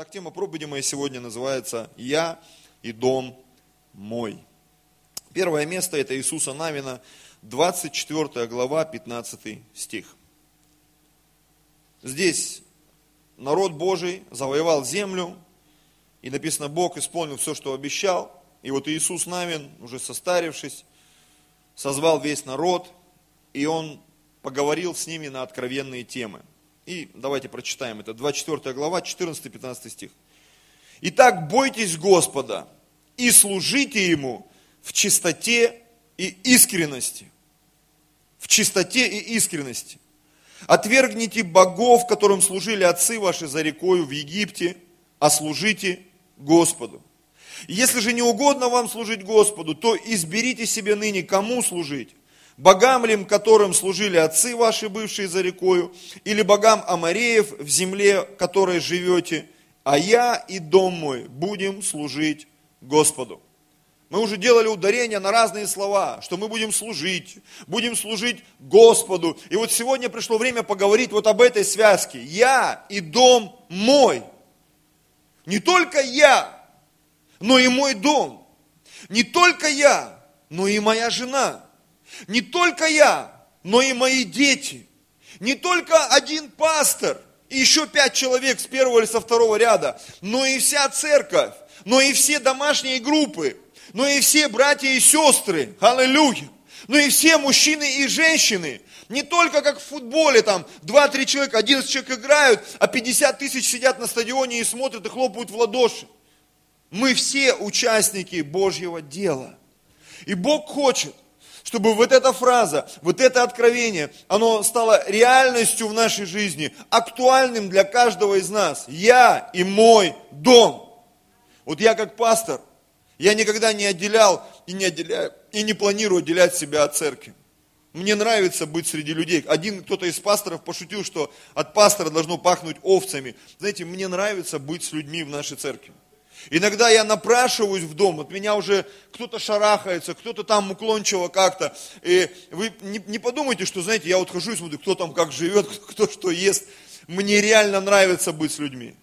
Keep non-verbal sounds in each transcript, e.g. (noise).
Итак, тема проповеди моей сегодня называется «Я и дом мой». Первое место это Иисуса Навина, 24 глава, 15 стих. Здесь народ Божий завоевал землю, и написано, Бог исполнил все, что обещал. И вот Иисус Навин, уже состарившись, созвал весь народ, и он поговорил с ними на откровенные темы. И давайте прочитаем это, 24 глава, 14-15 стих. Итак, бойтесь Господа и служите Ему в чистоте и искренности. В чистоте и искренности. Отвергните богов, которым служили отцы ваши за рекою в Египте, а служите Господу. Если же не угодно вам служить Господу, то изберите себе ныне, кому служить. Богам ли, которым служили отцы ваши, бывшие за рекою, или богам Амареев в земле, которой живете, а я и дом мой будем служить Господу. Мы уже делали ударение на разные слова, что мы будем служить, будем служить Господу. И вот сегодня пришло время поговорить вот об этой связке. Я и дом мой. Не только я, но и мой дом. Не только я, но и моя жена. Не только я, но и мои дети. Не только один пастор и еще пять человек с первого или со второго ряда, но и вся церковь, но и все домашние группы, но и все братья и сестры, аллилуйя, но и все мужчины и женщины, не только как в футболе, там 2-3 человека, 11 человек играют, а 50 тысяч сидят на стадионе и смотрят и хлопают в ладоши. Мы все участники Божьего дела. И Бог хочет, чтобы вот эта фраза, вот это откровение, оно стало реальностью в нашей жизни, актуальным для каждого из нас. Я и мой дом. Вот я как пастор, я никогда не отделял и не отделяю, и не планирую отделять себя от церкви. Мне нравится быть среди людей. Один кто-то из пасторов пошутил, что от пастора должно пахнуть овцами. Знаете, мне нравится быть с людьми в нашей церкви. Иногда я напрашиваюсь в дом, от меня уже кто-то шарахается, кто-то там уклончиво как-то. И вы не, не подумайте, что, знаете, я вот хожу и смотрю, кто там как живет, (laughs) кто что ест. Мне реально нравится быть с людьми.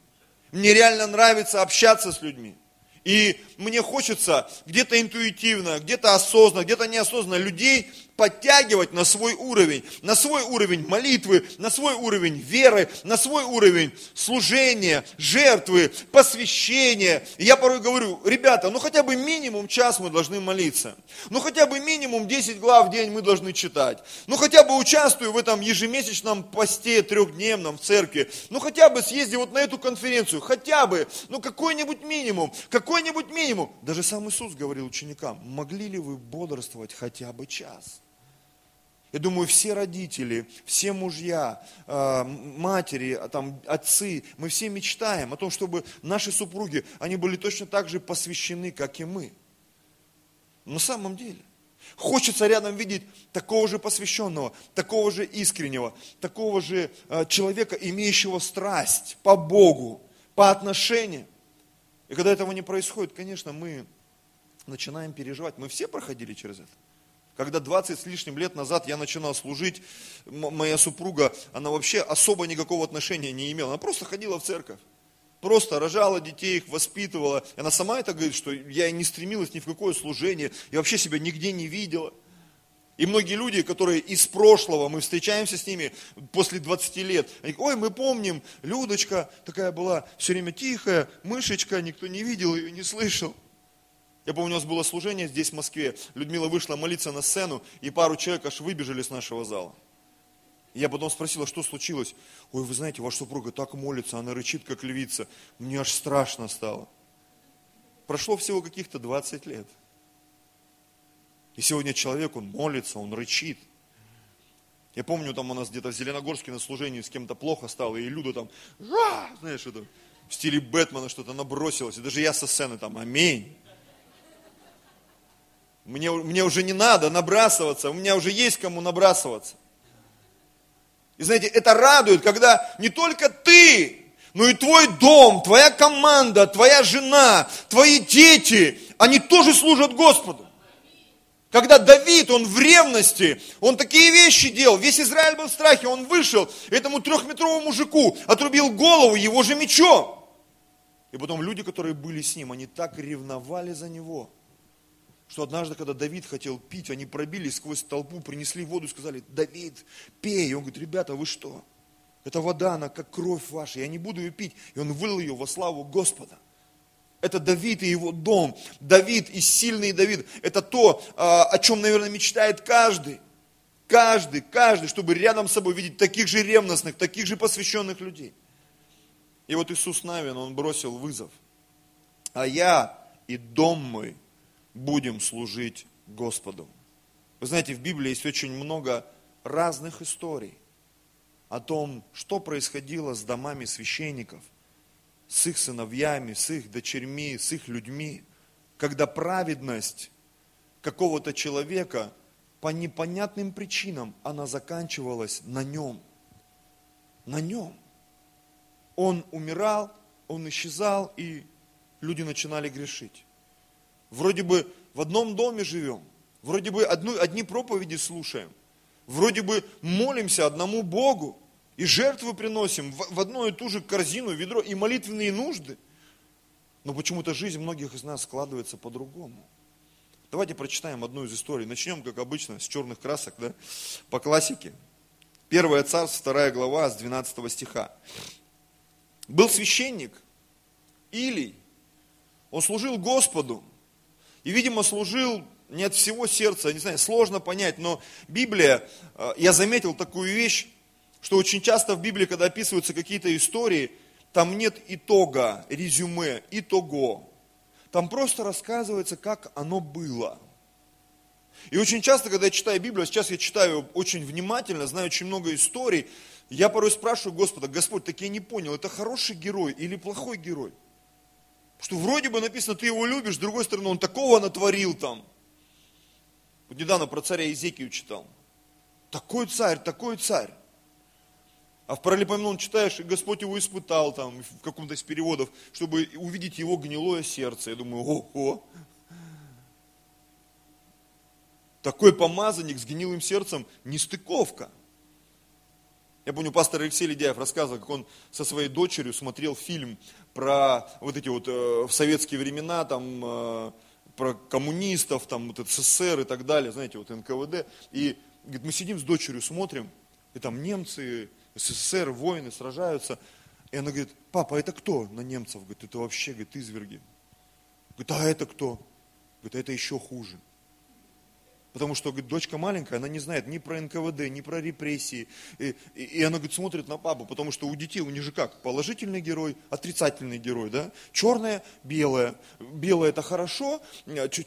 Мне реально нравится общаться с людьми. И мне хочется где-то интуитивно, где-то осознанно, где-то неосознанно людей подтягивать на свой уровень, на свой уровень молитвы, на свой уровень веры, на свой уровень служения, жертвы, посвящения. И я порой говорю, ребята, ну хотя бы минимум час мы должны молиться. Ну хотя бы минимум 10 глав в день мы должны читать. Ну хотя бы участвую в этом ежемесячном посте трехдневном в церкви. Ну хотя бы съезди вот на эту конференцию, хотя бы, ну какой-нибудь минимум, какой-нибудь минимум. Даже сам Иисус говорил ученикам, могли ли вы бодрствовать хотя бы час? Я думаю, все родители, все мужья, э, матери, там, отцы, мы все мечтаем о том, чтобы наши супруги, они были точно так же посвящены, как и мы. На самом деле, хочется рядом видеть такого же посвященного, такого же искреннего, такого же э, человека, имеющего страсть по Богу, по отношениям. И когда этого не происходит, конечно, мы начинаем переживать. Мы все проходили через это. Когда 20 с лишним лет назад я начинал служить, моя супруга, она вообще особо никакого отношения не имела. Она просто ходила в церковь. Просто рожала детей, их воспитывала. И она сама это говорит, что я не стремилась ни в какое служение. Я вообще себя нигде не видела. И многие люди, которые из прошлого, мы встречаемся с ними после 20 лет, они говорят, ой, мы помним, Людочка такая была все время тихая, мышечка, никто не видел ее, не слышал. Я помню, у нас было служение здесь, в Москве. Людмила вышла молиться на сцену, и пару человек аж выбежали с нашего зала. Я потом спросила, что случилось. Ой, вы знаете, ваша супруга так молится, она рычит, как львица. Мне аж страшно стало. Прошло всего каких-то 20 лет. И сегодня человек, он молится, он рычит. Я помню, там у нас где-то в Зеленогорске на служении с кем-то плохо стало, и Люда там, знаешь, это в стиле Бэтмена что-то набросилось. И даже я со сцены там, аминь. Мне, мне уже не надо набрасываться, у меня уже есть кому набрасываться. И знаете, это радует, когда не только ты, но и твой дом, твоя команда, твоя жена, твои дети, они тоже служат Господу. Когда Давид, он в ревности, он такие вещи делал, весь Израиль был в страхе, он вышел, этому трехметровому мужику отрубил голову его же мечом. И потом люди, которые были с ним, они так ревновали за него, что однажды, когда Давид хотел пить, они пробили сквозь толпу, принесли воду и сказали, Давид, пей. И он говорит, ребята, вы что? Это вода, она как кровь ваша, я не буду ее пить. И он вылил ее во славу Господа. Это Давид и его дом. Давид и сильный Давид. Это то, а, о чем, наверное, мечтает каждый. Каждый, каждый, чтобы рядом с собой видеть таких же ревностных, таких же посвященных людей. И вот Иисус Навин, он бросил вызов. А я и дом мой будем служить Господу. Вы знаете, в Библии есть очень много разных историй о том, что происходило с домами священников, с их сыновьями, с их дочерьми, с их людьми, когда праведность какого-то человека по непонятным причинам она заканчивалась на нем. На нем. Он умирал, он исчезал, и люди начинали грешить. Вроде бы в одном доме живем, вроде бы одну, одни проповеди слушаем, вроде бы молимся одному Богу, и жертвы приносим в, одну и ту же корзину, ведро, и молитвенные нужды. Но почему-то жизнь многих из нас складывается по-другому. Давайте прочитаем одну из историй. Начнем, как обычно, с черных красок, да, по классике. Первое царство, вторая глава, с 12 стиха. Был священник, Илий, он служил Господу, и, видимо, служил не от всего сердца, не знаю, сложно понять, но Библия, э, я заметил такую вещь, что очень часто в Библии, когда описываются какие-то истории, там нет итога, резюме, итого. Там просто рассказывается, как оно было. И очень часто, когда я читаю Библию, сейчас я читаю очень внимательно, знаю очень много историй, я порой спрашиваю Господа, Господь, так я не понял, это хороший герой или плохой герой? Что вроде бы написано, ты его любишь, с другой стороны, он такого натворил там. Вот недавно про царя Изекию читал. Такой царь, такой царь. А в паралипоменон читаешь, и Господь его испытал там, в каком-то из переводов, чтобы увидеть его гнилое сердце. Я думаю, ого, такой помазанник с гнилым сердцем, нестыковка. Я помню, пастор Алексей Ледяев рассказывал, как он со своей дочерью смотрел фильм про вот эти вот э, в советские времена, там, э, про коммунистов, там, вот СССР и так далее, знаете, вот НКВД. И говорит, мы сидим с дочерью, смотрим, и там немцы, СССР, воины сражаются. И она говорит, папа, это кто на немцев? Говорит, это вообще, говорит, изверги. Говорит, а это кто? Говорит, а это еще хуже. Потому что, говорит, дочка маленькая, она не знает ни про НКВД, ни про репрессии. И, и, и она, говорит, смотрит на папу, потому что у детей, у них же как, положительный герой, отрицательный герой, да? Черное, белое. Белое это хорошо,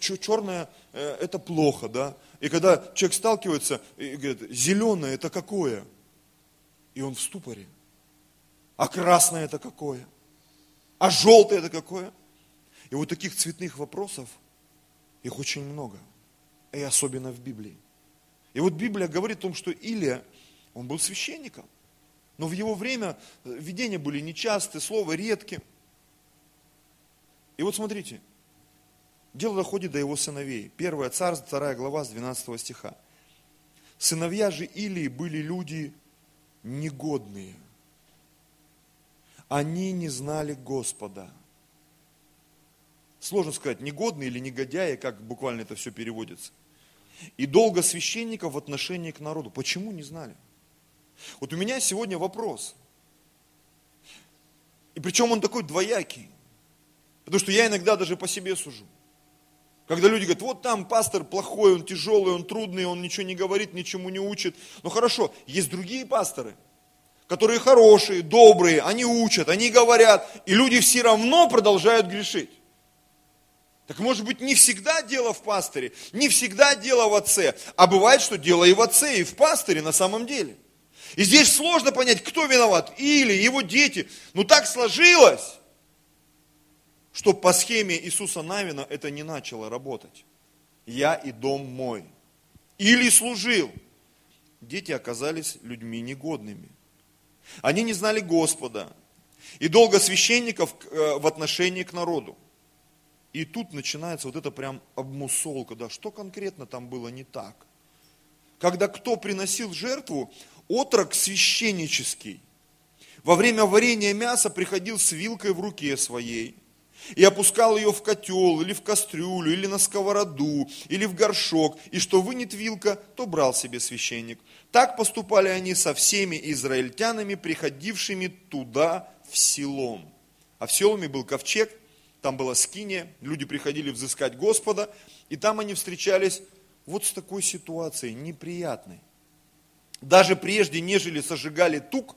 черное э, это плохо, да? И когда человек сталкивается и говорит, зеленое это какое? И он в ступоре. А красное это какое? А желтое это какое? И вот таких цветных вопросов, их очень много и особенно в Библии. И вот Библия говорит о том, что Илия, он был священником, но в его время э, видения были нечастые, слова редкие. И вот смотрите, дело доходит до его сыновей. Первая царство, вторая глава с 12 стиха. Сыновья же Илии были люди негодные. Они не знали Господа. Сложно сказать, негодные или негодяи, как буквально это все переводится и долго священников в отношении к народу. Почему не знали? Вот у меня сегодня вопрос. И причем он такой двоякий. Потому что я иногда даже по себе сужу. Когда люди говорят, вот там пастор плохой, он тяжелый, он трудный, он ничего не говорит, ничему не учит. Ну хорошо, есть другие пасторы, которые хорошие, добрые, они учат, они говорят, и люди все равно продолжают грешить. Так может быть не всегда дело в пастыре, не всегда дело в отце, а бывает, что дело и в отце, и в пастыре на самом деле. И здесь сложно понять, кто виноват, или его дети. Но так сложилось, что по схеме Иисуса Навина это не начало работать. Я и дом мой. Или служил. Дети оказались людьми негодными. Они не знали Господа. И долго священников э, в отношении к народу. И тут начинается вот это прям обмусолка, да, что конкретно там было не так. Когда кто приносил жертву, отрок священнический, во время варения мяса приходил с вилкой в руке своей и опускал ее в котел, или в кастрюлю, или на сковороду, или в горшок, и что вынет вилка, то брал себе священник. Так поступали они со всеми израильтянами, приходившими туда в Силом. А в Силоме был ковчег, там была скиния, люди приходили взыскать Господа, и там они встречались вот с такой ситуацией, неприятной. Даже прежде, нежели сожигали тук,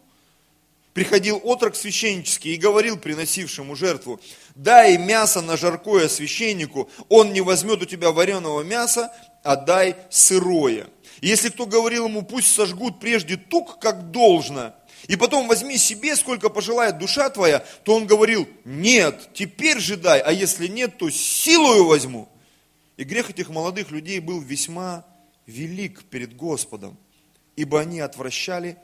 приходил отрок священнический и говорил приносившему жертву, дай мясо на жаркое священнику, он не возьмет у тебя вареного мяса, а дай сырое. Если кто говорил ему, пусть сожгут прежде тук, как должно, и потом возьми себе, сколько пожелает душа твоя, то он говорил, нет, теперь же дай, а если нет, то силою возьму. И грех этих молодых людей был весьма велик перед Господом, ибо они отвращали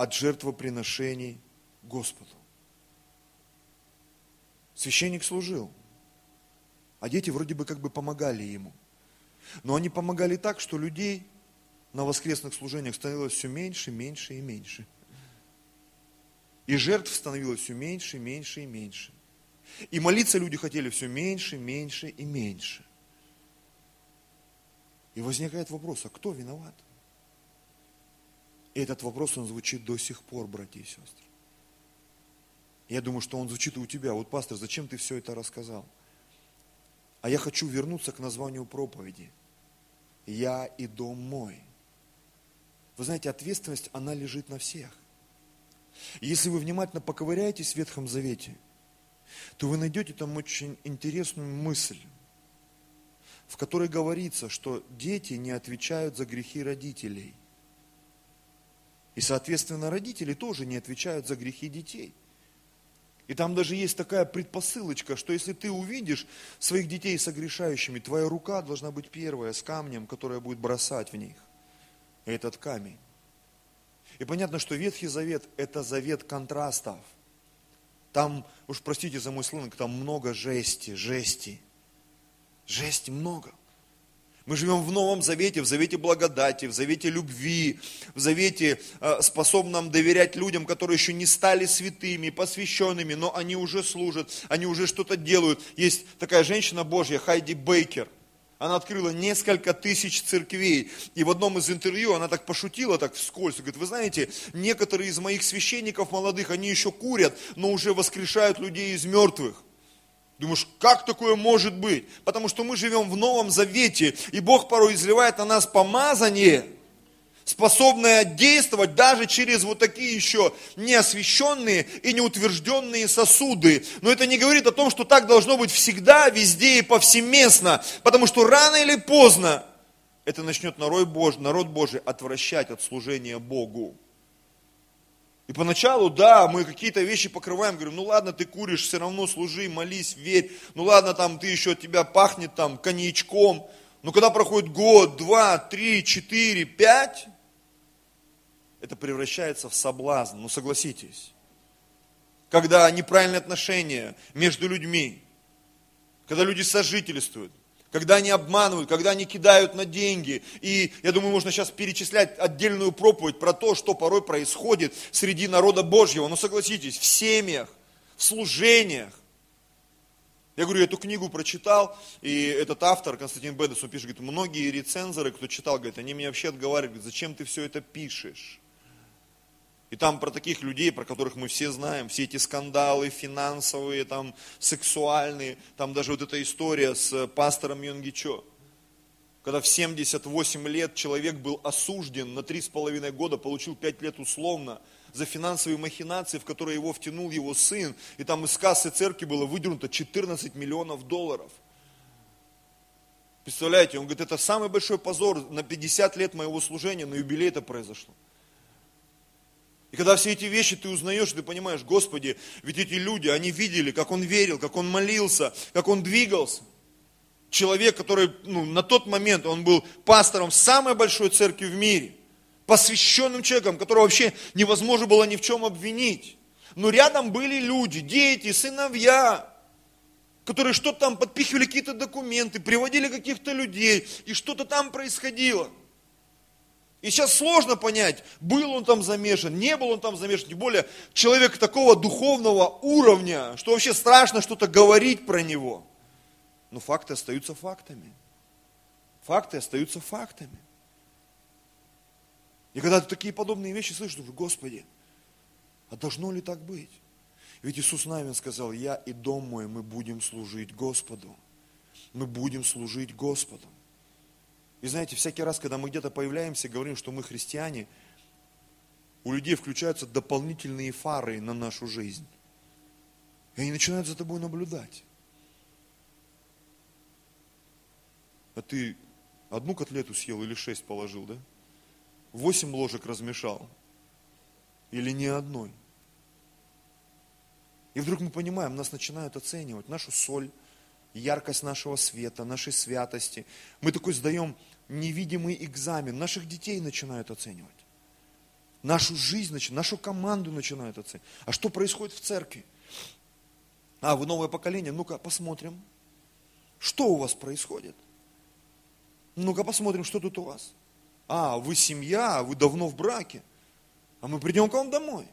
от жертвоприношений Господу. Священник служил, а дети вроде бы как бы помогали ему. Но они помогали так, что людей на воскресных служениях становилось все меньше, меньше и меньше. И жертв становилось все меньше, меньше и меньше. И молиться люди хотели все меньше, меньше и меньше. И возникает вопрос, а кто виноват? И этот вопрос, он звучит до сих пор, братья и сестры. Я думаю, что он звучит и у тебя. Вот, пастор, зачем ты все это рассказал? А я хочу вернуться к названию проповеди. Я и дом мой. Вы знаете, ответственность, она лежит на всех. Если вы внимательно поковыряетесь в Ветхом Завете, то вы найдете там очень интересную мысль, в которой говорится, что дети не отвечают за грехи родителей. И, соответственно, родители тоже не отвечают за грехи детей. И там даже есть такая предпосылочка, что если ты увидишь своих детей согрешающими, твоя рука должна быть первая с камнем, которая будет бросать в них этот камень. И понятно, что Ветхий Завет – это завет контрастов. Там, уж простите за мой сленг, там много жести, жести. Жести много. Мы живем в Новом Завете, в Завете благодати, в Завете любви, в Завете, э, способном доверять людям, которые еще не стали святыми, посвященными, но они уже служат, они уже что-то делают. Есть такая женщина Божья, Хайди Бейкер. Она открыла несколько тысяч церквей. И в одном из интервью она так пошутила, так вскользь. Говорит, вы знаете, некоторые из моих священников молодых, они еще курят, но уже воскрешают людей из мертвых. Думаешь, как такое может быть? Потому что мы живем в Новом Завете, и Бог порой изливает на нас помазание, способное действовать даже через вот такие еще неосвященные и неутвержденные сосуды. Но это не говорит о том, что так должно быть всегда, везде и повсеместно, потому что рано или поздно это начнет народ Божий, народ Божий отвращать от служения Богу. И поначалу, да, мы какие-то вещи покрываем, говорим, ну ладно, ты куришь, все равно служи, молись, верь. Ну ладно, там ты еще от тебя пахнет там коньячком. Но когда проходит год, два, три, четыре, пять, это превращается в соблазн, ну согласитесь. Когда неправильные отношения между людьми, когда люди сожительствуют, когда они обманывают, когда они кидают на деньги. И я думаю, можно сейчас перечислять отдельную проповедь про то, что порой происходит среди народа Божьего. Но согласитесь, в семьях, в служениях. Я говорю, я эту книгу прочитал, и этот автор, Константин Бедес, он пишет, говорит, многие рецензоры, кто читал, говорит, они меня вообще отговаривают, говорят, зачем ты все это пишешь? И там про таких людей, про которых мы все знаем, все эти скандалы финансовые, там, сексуальные, там даже вот эта история с пастором Йонгичо, когда в 78 лет человек был осужден на 3,5 года, получил 5 лет условно за финансовые махинации, в которые его втянул его сын, и там из кассы церкви было выдернуто 14 миллионов долларов. Представляете, он говорит, это самый большой позор. На 50 лет моего служения, на юбилей это произошло. И когда все эти вещи ты узнаешь, ты понимаешь, Господи, ведь эти люди, они видели, как он верил, как он молился, как он двигался. Человек, который ну, на тот момент, он был пастором самой большой церкви в мире, посвященным человеком, которого вообще невозможно было ни в чем обвинить. Но рядом были люди, дети, сыновья, которые что-то там подпихивали какие-то документы, приводили каких-то людей, и что-то там происходило. И сейчас сложно понять, был он там замешан, не был он там замешан. Тем более человек такого духовного уровня, что вообще страшно что-то говорить про него. Но факты остаются фактами. Факты остаются фактами. И когда ты такие подобные вещи слышишь, думаешь, Господи, а должно ли так быть? Ведь Иисус Навин сказал, я и дом мой, мы будем служить Господу. Мы будем служить Господу. И знаете, всякий раз, когда мы где-то появляемся, говорим, что мы христиане, у людей включаются дополнительные фары на нашу жизнь. И они начинают за тобой наблюдать. А ты одну котлету съел или шесть положил, да? Восемь ложек размешал. Или ни одной. И вдруг мы понимаем, нас начинают оценивать нашу соль, яркость нашего света, нашей святости. Мы такой сдаем невидимый экзамен. Наших детей начинают оценивать. Нашу жизнь, нашу команду начинают оценивать. А что происходит в церкви? А, вы новое поколение, ну-ка посмотрим. Что у вас происходит? Ну-ка посмотрим, что тут у вас. А, вы семья, вы давно в браке. А мы придем к вам домой.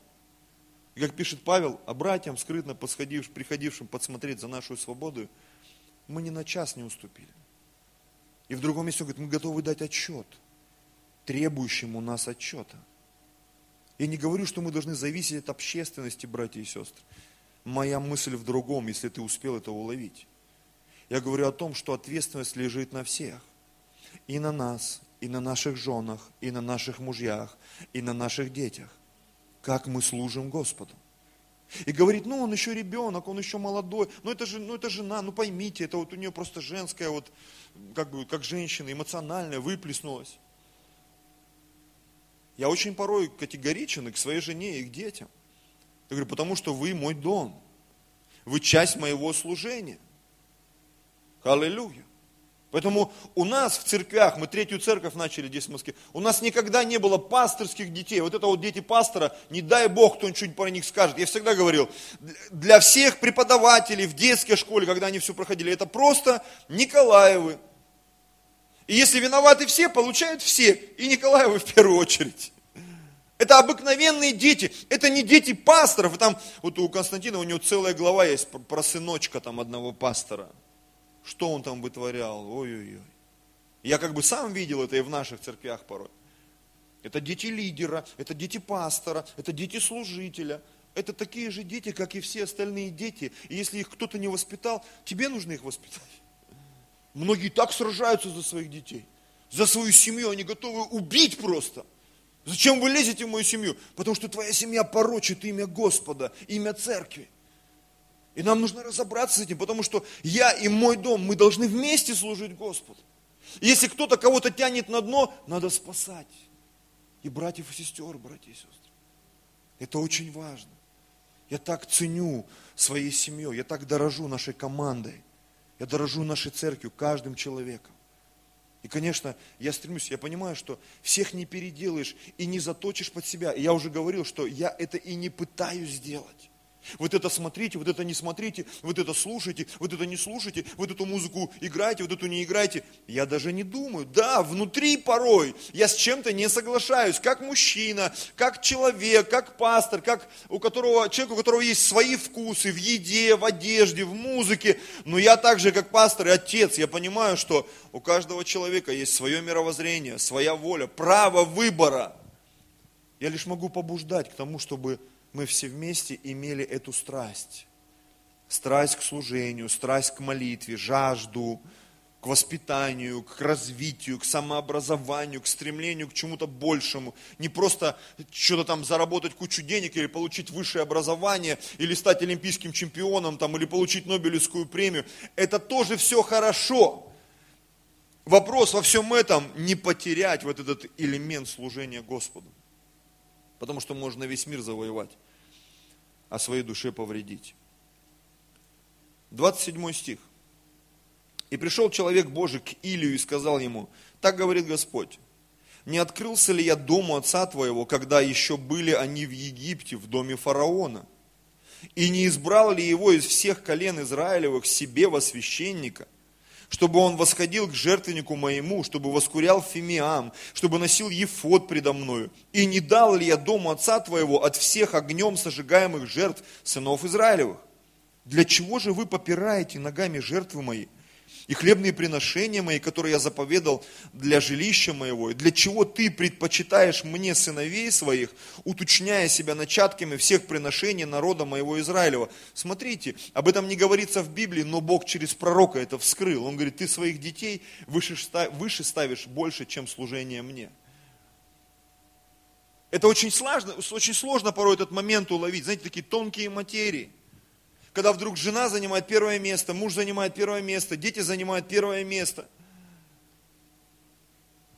И как пишет Павел, а братьям, скрытно подходившим, приходившим подсмотреть за нашу свободу, мы ни на час не уступили. И в другом месте он говорит, мы готовы дать отчет, требующим у нас отчета. Я не говорю, что мы должны зависеть от общественности, братья и сестры. Моя мысль в другом, если ты успел это уловить. Я говорю о том, что ответственность лежит на всех. И на нас, и на наших женах, и на наших мужьях, и на наших детях. Как мы служим Господу. И говорит, ну он еще ребенок, он еще молодой, ну это же, ну это жена, ну поймите, это вот у нее просто женская вот, как бы, как женщина, эмоциональная, выплеснулась. Я очень порой категоричен и к своей жене, и к детям. Я говорю, потому что вы мой дом. Вы часть моего служения. Аллилуйя. Поэтому у нас в церквях, мы третью церковь начали здесь в Москве, у нас никогда не было пасторских детей. Вот это вот дети пастора, не дай Бог, кто нибудь про них скажет. Я всегда говорил, для всех преподавателей в детской школе, когда они все проходили, это просто Николаевы. И если виноваты все, получают все. И Николаевы в первую очередь. Это обыкновенные дети, это не дети пасторов. Там, вот у Константина, у него целая глава есть про сыночка там одного пастора что он там вытворял, ой-ой-ой. Я как бы сам видел это и в наших церквях порой. Это дети лидера, это дети пастора, это дети служителя. Это такие же дети, как и все остальные дети. И если их кто-то не воспитал, тебе нужно их воспитать. Многие так сражаются за своих детей. За свою семью они готовы убить просто. Зачем вы лезете в мою семью? Потому что твоя семья порочит имя Господа, имя церкви. И нам нужно разобраться с этим, потому что я и мой дом, мы должны вместе служить Господу. И если кто-то кого-то тянет на дно, надо спасать. И братьев и сестер, братья и сестры. Это очень важно. Я так ценю своей семьей, я так дорожу нашей командой, я дорожу нашей церковью, каждым человеком. И, конечно, я стремлюсь, я понимаю, что всех не переделаешь и не заточишь под себя. И я уже говорил, что я это и не пытаюсь сделать. Вот это смотрите, вот это не смотрите, вот это слушайте, вот это не слушайте, вот эту музыку играйте, вот эту не играйте. Я даже не думаю. Да, внутри порой я с чем-то не соглашаюсь, как мужчина, как человек, как пастор, как у которого, человек, у которого есть свои вкусы в еде, в одежде, в музыке. Но я также, как пастор и отец, я понимаю, что у каждого человека есть свое мировоззрение, своя воля, право выбора. Я лишь могу побуждать к тому, чтобы мы все вместе имели эту страсть. Страсть к служению, страсть к молитве, жажду, к воспитанию, к развитию, к самообразованию, к стремлению к чему-то большему. Не просто что-то там заработать кучу денег или получить высшее образование, или стать олимпийским чемпионом, там, или получить Нобелевскую премию. Это тоже все хорошо. Вопрос во всем этом не потерять вот этот элемент служения Господу. Потому что можно весь мир завоевать а своей душе повредить. 27 стих. И пришел человек Божий к Илию и сказал ему, так говорит Господь, не открылся ли я дому отца твоего, когда еще были они в Египте, в доме фараона? И не избрал ли его из всех колен Израилевых себе во священника, чтобы он восходил к жертвеннику моему, чтобы воскурял фимиам, чтобы носил ефот предо мною. И не дал ли я дому отца твоего от всех огнем сожигаемых жертв сынов Израилевых? Для чего же вы попираете ногами жертвы мои? И хлебные приношения мои, которые я заповедал для жилища моего, и для чего ты предпочитаешь мне сыновей своих, уточняя себя начатками всех приношений народа моего Израилева. Смотрите, об этом не говорится в Библии, но Бог через пророка это вскрыл. Он говорит, ты своих детей выше, выше ставишь больше, чем служение мне. Это очень сложно, очень сложно порой этот момент уловить. Знаете, такие тонкие материи когда вдруг жена занимает первое место, муж занимает первое место, дети занимают первое место.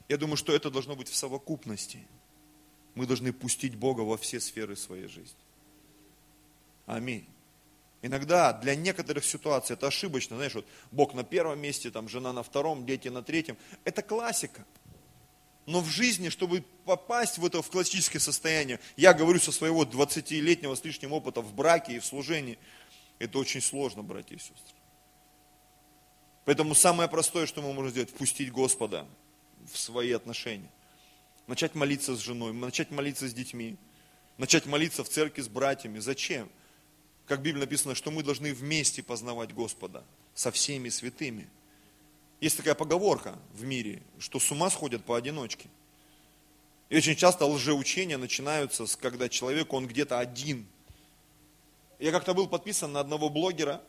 Я думаю, что это должно быть в совокупности. Мы должны пустить Бога во все сферы своей жизни. Аминь. Иногда для некоторых ситуаций это ошибочно. Знаешь, вот Бог на первом месте, там жена на втором, дети на третьем. Это классика. Но в жизни, чтобы попасть в это в классическое состояние, я говорю со своего 20-летнего с лишним опыта в браке и в служении – это очень сложно, братья и сестры. Поэтому самое простое, что мы можем сделать, впустить Господа в свои отношения. Начать молиться с женой, начать молиться с детьми, начать молиться в церкви с братьями. Зачем? Как в Библии написано, что мы должны вместе познавать Господа со всеми святыми. Есть такая поговорка в мире, что с ума сходят поодиночке. И очень часто лжеучения начинаются, когда человек, он где-то один – я как-то был подписан на одного блогера.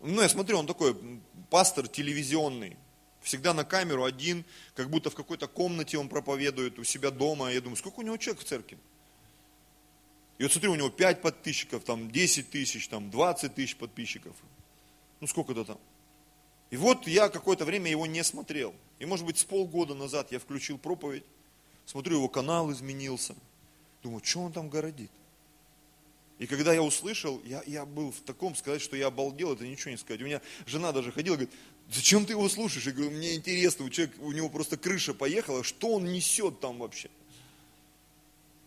Ну, я смотрю, он такой пастор телевизионный. Всегда на камеру один, как будто в какой-то комнате он проповедует у себя дома. Я думаю, сколько у него человек в церкви? И вот смотрю, у него 5 подписчиков, там 10 тысяч, там 20 тысяч подписчиков. Ну сколько-то там. И вот я какое-то время его не смотрел. И может быть с полгода назад я включил проповедь, смотрю, его канал изменился. Думаю, что он там городит? И когда я услышал, я, я был в таком, сказать, что я обалдел, это ничего не сказать. У меня жена даже ходила, говорит, зачем ты его слушаешь? Я говорю, мне интересно, у человека, у него просто крыша поехала, что он несет там вообще?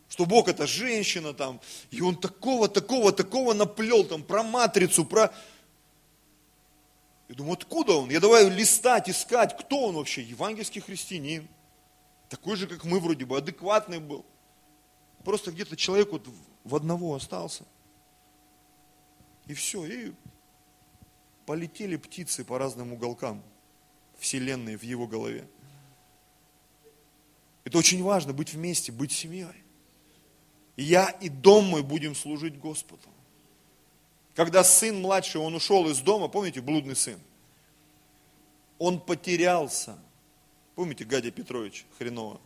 Что Бог это женщина там, и он такого, такого, такого наплел там про матрицу, про... Я думаю, откуда он? Я давай листать, искать, кто он вообще? Евангельский христианин. Такой же, как мы вроде бы, адекватный был. Просто где-то человек вот в одного остался. И все, и полетели птицы по разным уголкам Вселенной в его голове. Это очень важно, быть вместе, быть семьей. Я и дом мой будем служить Господу. Когда сын младший, он ушел из дома, помните, блудный сын? Он потерялся. Помните Гадя Петрович Хренова?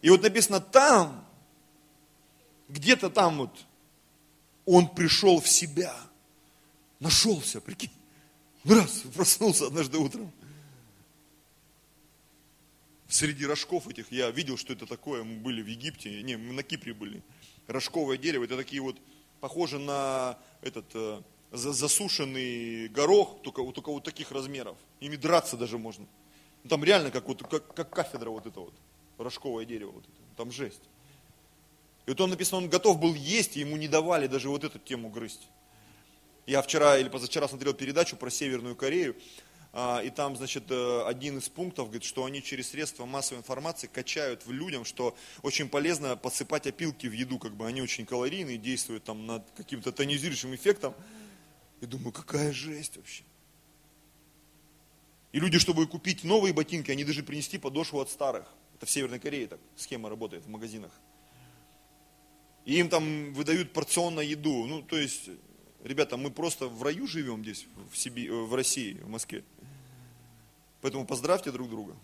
И вот написано, там где-то там вот он пришел в себя, нашелся, прикинь. Раз, проснулся однажды утром. Среди рожков этих я видел, что это такое. Мы были в Египте, не, мы на Кипре были. Рожковое дерево, это такие вот, похоже на этот э, засушенный горох, только, только вот таких размеров. Ими драться даже можно. Там реально как, вот, как, как кафедра вот это вот, рожковое дерево. Вот это. Там жесть. И вот он написано, он готов был есть, и ему не давали даже вот эту тему грызть. Я вчера или позавчера смотрел передачу про Северную Корею, а, и там, значит, э, один из пунктов, говорит, что они через средства массовой информации качают в людям, что очень полезно подсыпать опилки в еду, как бы они очень калорийные, действуют там над каким-то тонизирующим эффектом. И думаю, какая жесть вообще. И люди, чтобы купить новые ботинки, они даже принести подошву от старых. Это в Северной Корее так схема работает в магазинах. И им там выдают порционно еду. Ну, то есть, ребята, мы просто в раю живем здесь, в, Сиби, э, в России, в Москве. Поэтому поздравьте друг друга.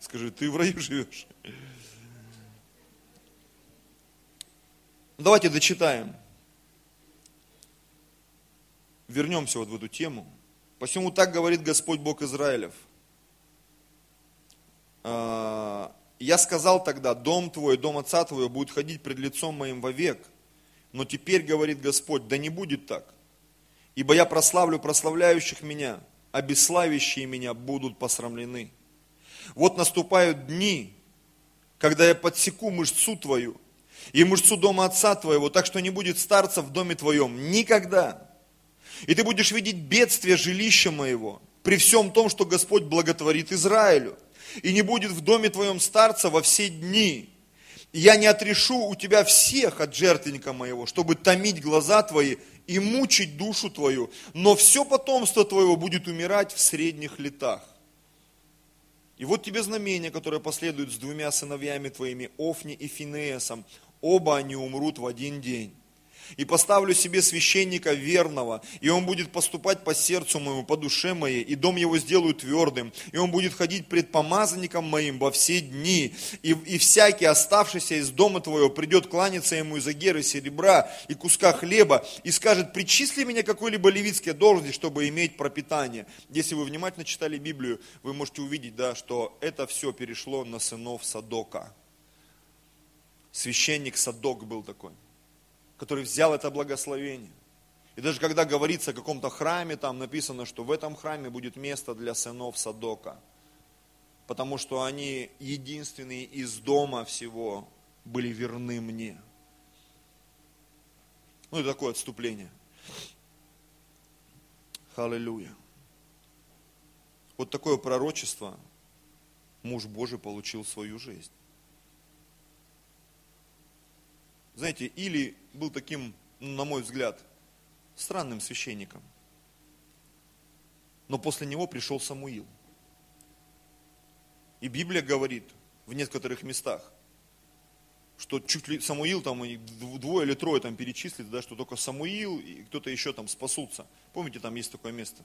Скажи, ты в раю живешь. Давайте дочитаем. Вернемся вот в эту тему. Посему так говорит Господь Бог Израилев. Я сказал тогда, дом твой, дом отца твоего будет ходить пред лицом моим вовек. Но теперь, говорит Господь, да не будет так. Ибо я прославлю прославляющих меня, а бесславящие меня будут посрамлены. Вот наступают дни, когда я подсеку мышцу твою и мышцу дома отца твоего, так что не будет старца в доме твоем никогда. И ты будешь видеть бедствие жилища моего, при всем том, что Господь благотворит Израилю. И не будет в доме твоем старца во все дни. И я не отрешу у тебя всех от жертвенника моего, чтобы томить глаза твои и мучить душу твою. Но все потомство твоего будет умирать в средних летах. И вот тебе знамение, которое последует с двумя сыновьями твоими, Офни и Финеасом. Оба они умрут в один день и поставлю себе священника верного, и он будет поступать по сердцу моему, по душе моей, и дом его сделаю твердым, и он будет ходить пред помазанником моим во все дни, и, и всякий оставшийся из дома твоего придет кланяться ему из-за геры серебра и куска хлеба, и скажет, причисли меня какой-либо левитской должности, чтобы иметь пропитание. Если вы внимательно читали Библию, вы можете увидеть, да, что это все перешло на сынов Садока. Священник Садок был такой который взял это благословение. И даже когда говорится о каком-то храме, там написано, что в этом храме будет место для сынов Садока. Потому что они единственные из дома всего были верны мне. Ну, это такое отступление. Аллилуйя. Вот такое пророчество муж Божий получил в свою жизнь. Знаете, или был таким, на мой взгляд, странным священником. Но после него пришел Самуил. И Библия говорит в некоторых местах, что чуть ли Самуил там двое или трое там перечислит, да, что только Самуил и кто-то еще там спасутся. Помните, там есть такое место.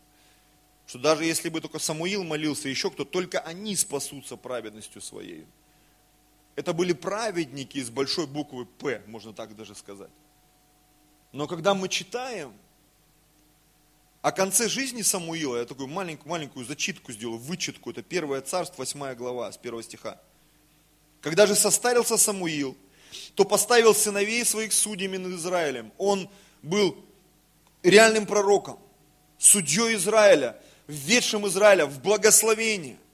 Что даже если бы только Самуил молился, еще кто, только они спасутся праведностью своей. Это были праведники из большой буквы П, можно так даже сказать. Но когда мы читаем о конце жизни Самуила, я такую маленькую, маленькую зачитку сделаю, вычетку, это первое царство, 8 глава, с первого стиха. Когда же состарился Самуил, то поставил сыновей своих судьями над Израилем. Он был реальным пророком, судьей Израиля, введшим Израиля в благословение –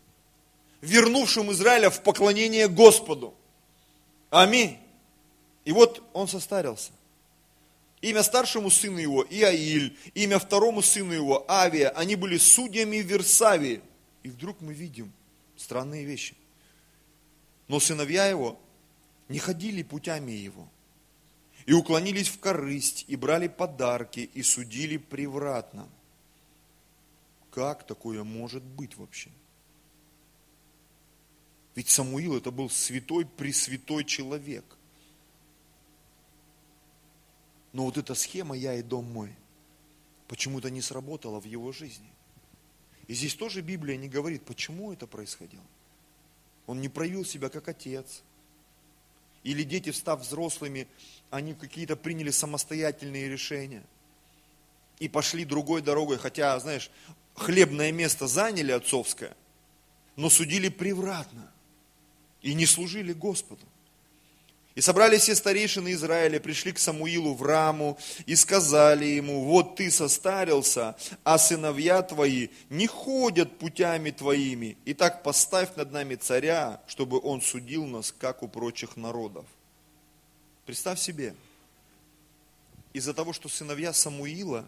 вернувшим Израиля в поклонение Господу. Аминь. И вот он состарился. Имя старшему сыну его Иаиль, имя второму сыну его Авия. Они были судьями Версавии. И вдруг мы видим странные вещи. Но сыновья его не ходили путями его. И уклонились в корысть, и брали подарки, и судили превратно. Как такое может быть вообще? Ведь Самуил это был святой, пресвятой человек. Но вот эта схема «я и дом мой» почему-то не сработала в его жизни. И здесь тоже Библия не говорит, почему это происходило. Он не проявил себя как отец. Или дети, став взрослыми, они какие-то приняли самостоятельные решения. И пошли другой дорогой, хотя, знаешь, хлебное место заняли отцовское, но судили превратно и не служили Господу. И собрались все старейшины Израиля, пришли к Самуилу в Раму и сказали ему, вот ты состарился, а сыновья твои не ходят путями твоими. Итак, поставь над нами царя, чтобы он судил нас, как у прочих народов. Представь себе, из-за того, что сыновья Самуила,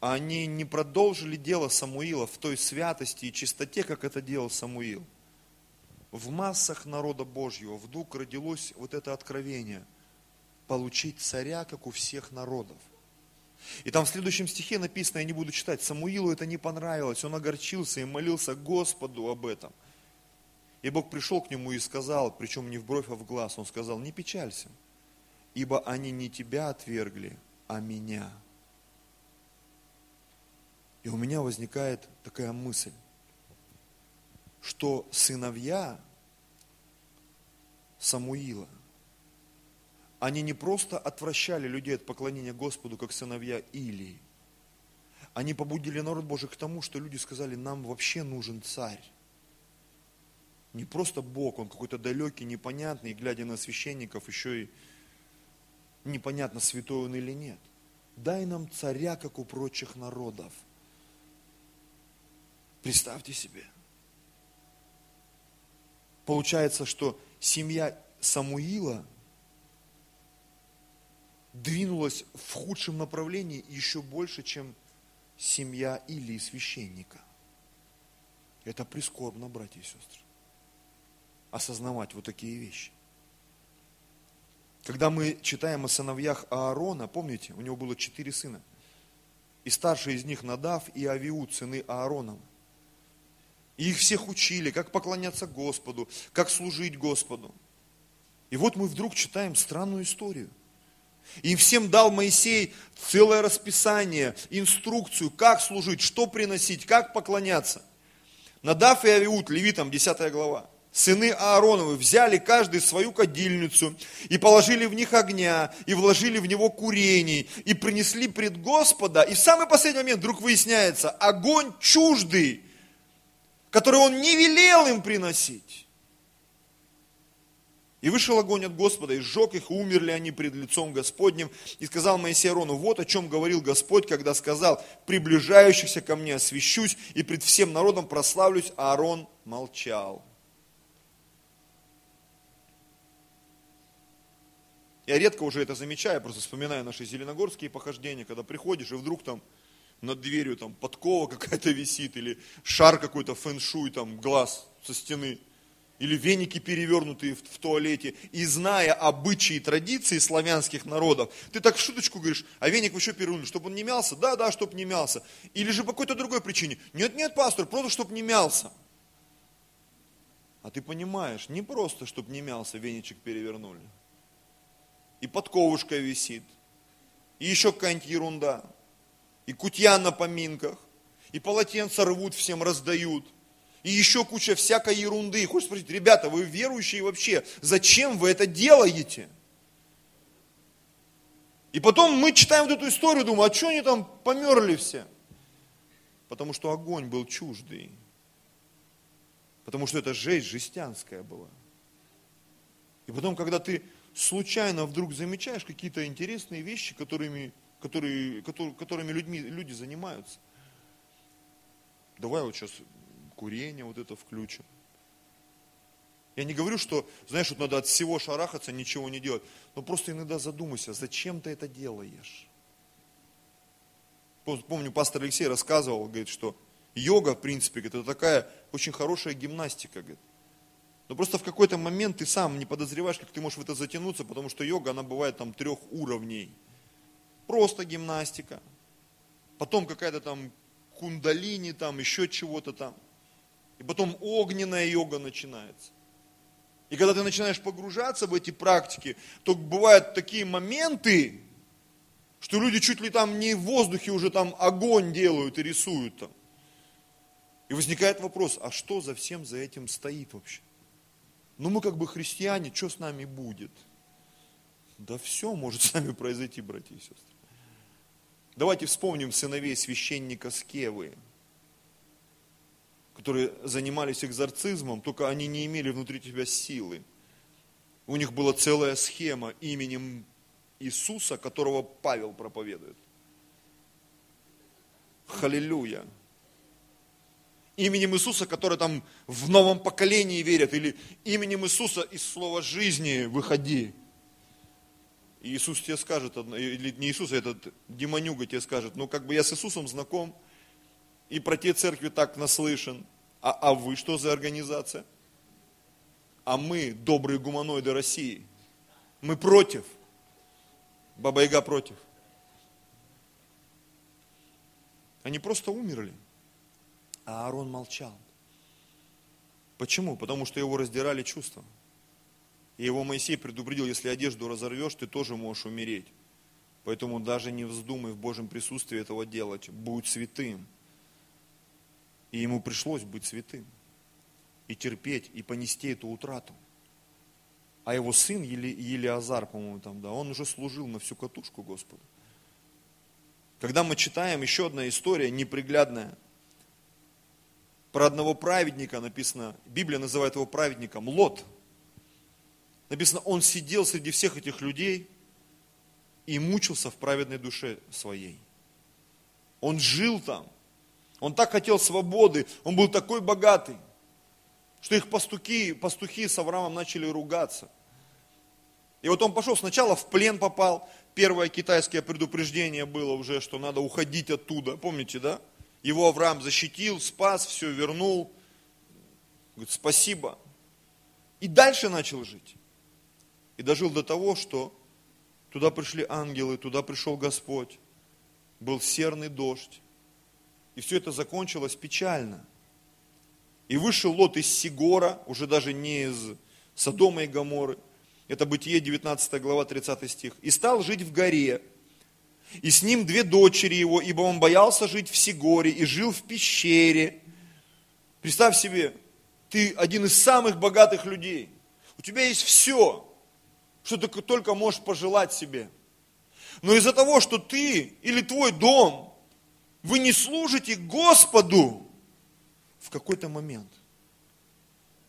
они не продолжили дело Самуила в той святости и чистоте, как это делал Самуил – в массах народа Божьего вдруг родилось вот это откровение – получить царя, как у всех народов. И там в следующем стихе написано, я не буду читать, Самуилу это не понравилось, он огорчился и молился Господу об этом. И Бог пришел к нему и сказал, причем не в бровь, а в глаз, он сказал, не печалься, ибо они не тебя отвергли, а меня. И у меня возникает такая мысль что сыновья Самуила, они не просто отвращали людей от поклонения Господу, как сыновья Илии. Они побудили народ Божий к тому, что люди сказали, нам вообще нужен царь. Не просто Бог, он какой-то далекий, непонятный, и глядя на священников, еще и непонятно, святой он или нет. Дай нам царя, как у прочих народов. Представьте себе. Получается, что семья Самуила двинулась в худшем направлении еще больше, чем семья Илии священника. Это прискорбно, братья и сестры. Осознавать вот такие вещи. Когда мы читаем о сыновьях Аарона, помните, у него было четыре сына. И старший из них Надав и Авиуд, сыны Ааронова. И их всех учили, как поклоняться Господу, как служить Господу. И вот мы вдруг читаем странную историю. Им всем дал Моисей целое расписание, инструкцию, как служить, что приносить, как поклоняться. Надав и Авиуд, левитам, 10 глава сыны Аароновы взяли каждый свою кадильницу и положили в них огня, и вложили в него курений, и принесли пред Господа. И в самый последний момент вдруг выясняется, огонь чуждый, который он не велел им приносить. И вышел огонь от Господа, и сжег их, и умерли они пред лицом Господним. И сказал Моисей Арону, вот о чем говорил Господь, когда сказал, приближающихся ко мне освящусь, и пред всем народом прославлюсь, а Аарон молчал. Я редко уже это замечаю, просто вспоминаю наши зеленогорские похождения, когда приходишь, и вдруг там над дверью там подкова какая-то висит, или шар какой-то фэншуй, там глаз со стены, или веники перевернутые в, в туалете. И зная обычаи и традиции славянских народов, ты так в шуточку говоришь, а веник вы еще перевернули, чтобы он не мялся? Да, да, чтобы не мялся. Или же по какой-то другой причине. Нет, нет, пастор, просто чтобы не мялся. А ты понимаешь, не просто, чтобы не мялся, веничек перевернули и подковушка висит, и еще какая-нибудь ерунда, и кутья на поминках, и полотенца рвут, всем раздают, и еще куча всякой ерунды. Хочешь спросить, ребята, вы верующие вообще, зачем вы это делаете? И потом мы читаем вот эту историю, думаем, а что они там померли все? Потому что огонь был чуждый. Потому что это жесть жестянская была. И потом, когда ты случайно вдруг замечаешь какие-то интересные вещи, которыми, которые, которые, которыми людьми, люди занимаются. Давай вот сейчас курение вот это включим. Я не говорю, что, знаешь, вот надо от всего шарахаться, ничего не делать. Но просто иногда задумайся, зачем ты это делаешь? Помню, пастор Алексей рассказывал, говорит, что йога, в принципе, это такая очень хорошая гимнастика, говорит. Но просто в какой-то момент ты сам не подозреваешь, как ты можешь в это затянуться, потому что йога, она бывает там трех уровней. Просто гимнастика, потом какая-то там кундалини, там еще чего-то там. И потом огненная йога начинается. И когда ты начинаешь погружаться в эти практики, то бывают такие моменты, что люди чуть ли там не в воздухе уже там огонь делают и рисуют там. И возникает вопрос, а что за всем за этим стоит вообще? ну мы как бы христиане, что с нами будет? Да все может с нами произойти, братья и сестры. Давайте вспомним сыновей священника Скевы, которые занимались экзорцизмом, только они не имели внутри тебя силы. У них была целая схема именем Иисуса, которого Павел проповедует. Халилюя именем Иисуса, которые там в новом поколении верят, или именем Иисуса из слова жизни выходи. Иисус тебе скажет, или не Иисус, а этот демонюга тебе скажет, ну как бы я с Иисусом знаком, и про те церкви так наслышан, а, а вы что за организация? А мы добрые гуманоиды России. Мы против. Баба Яга против. Они просто умерли. А Аарон молчал. Почему? Потому что его раздирали чувства. И его Моисей предупредил, если одежду разорвешь, ты тоже можешь умереть. Поэтому даже не вздумай в Божьем присутствии этого делать. Будь святым. И ему пришлось быть святым. И терпеть, и понести эту утрату. А его сын Ели, Елиазар, по-моему, там, да, он уже служил на всю катушку Господу. Когда мы читаем еще одна история неприглядная, про одного праведника написано, Библия называет его праведником, Лот. Написано, он сидел среди всех этих людей и мучился в праведной душе своей. Он жил там. Он так хотел свободы, он был такой богатый, что их пастухи, пастухи с Авраамом начали ругаться. И вот он пошел, сначала в плен попал, первое китайское предупреждение было уже, что надо уходить оттуда. Помните, да? Его Авраам защитил, спас, все вернул. Говорит, спасибо. И дальше начал жить. И дожил до того, что туда пришли ангелы, туда пришел Господь. Был серный дождь. И все это закончилось печально. И вышел Лот из Сигора, уже даже не из Содома и Гаморы. Это Бытие, 19 глава, 30 стих. И стал жить в горе. И с ним две дочери его, ибо он боялся жить в Сигоре и жил в пещере. Представь себе, ты один из самых богатых людей. У тебя есть все, что ты только можешь пожелать себе. Но из-за того, что ты или твой дом, вы не служите Господу, в какой-то момент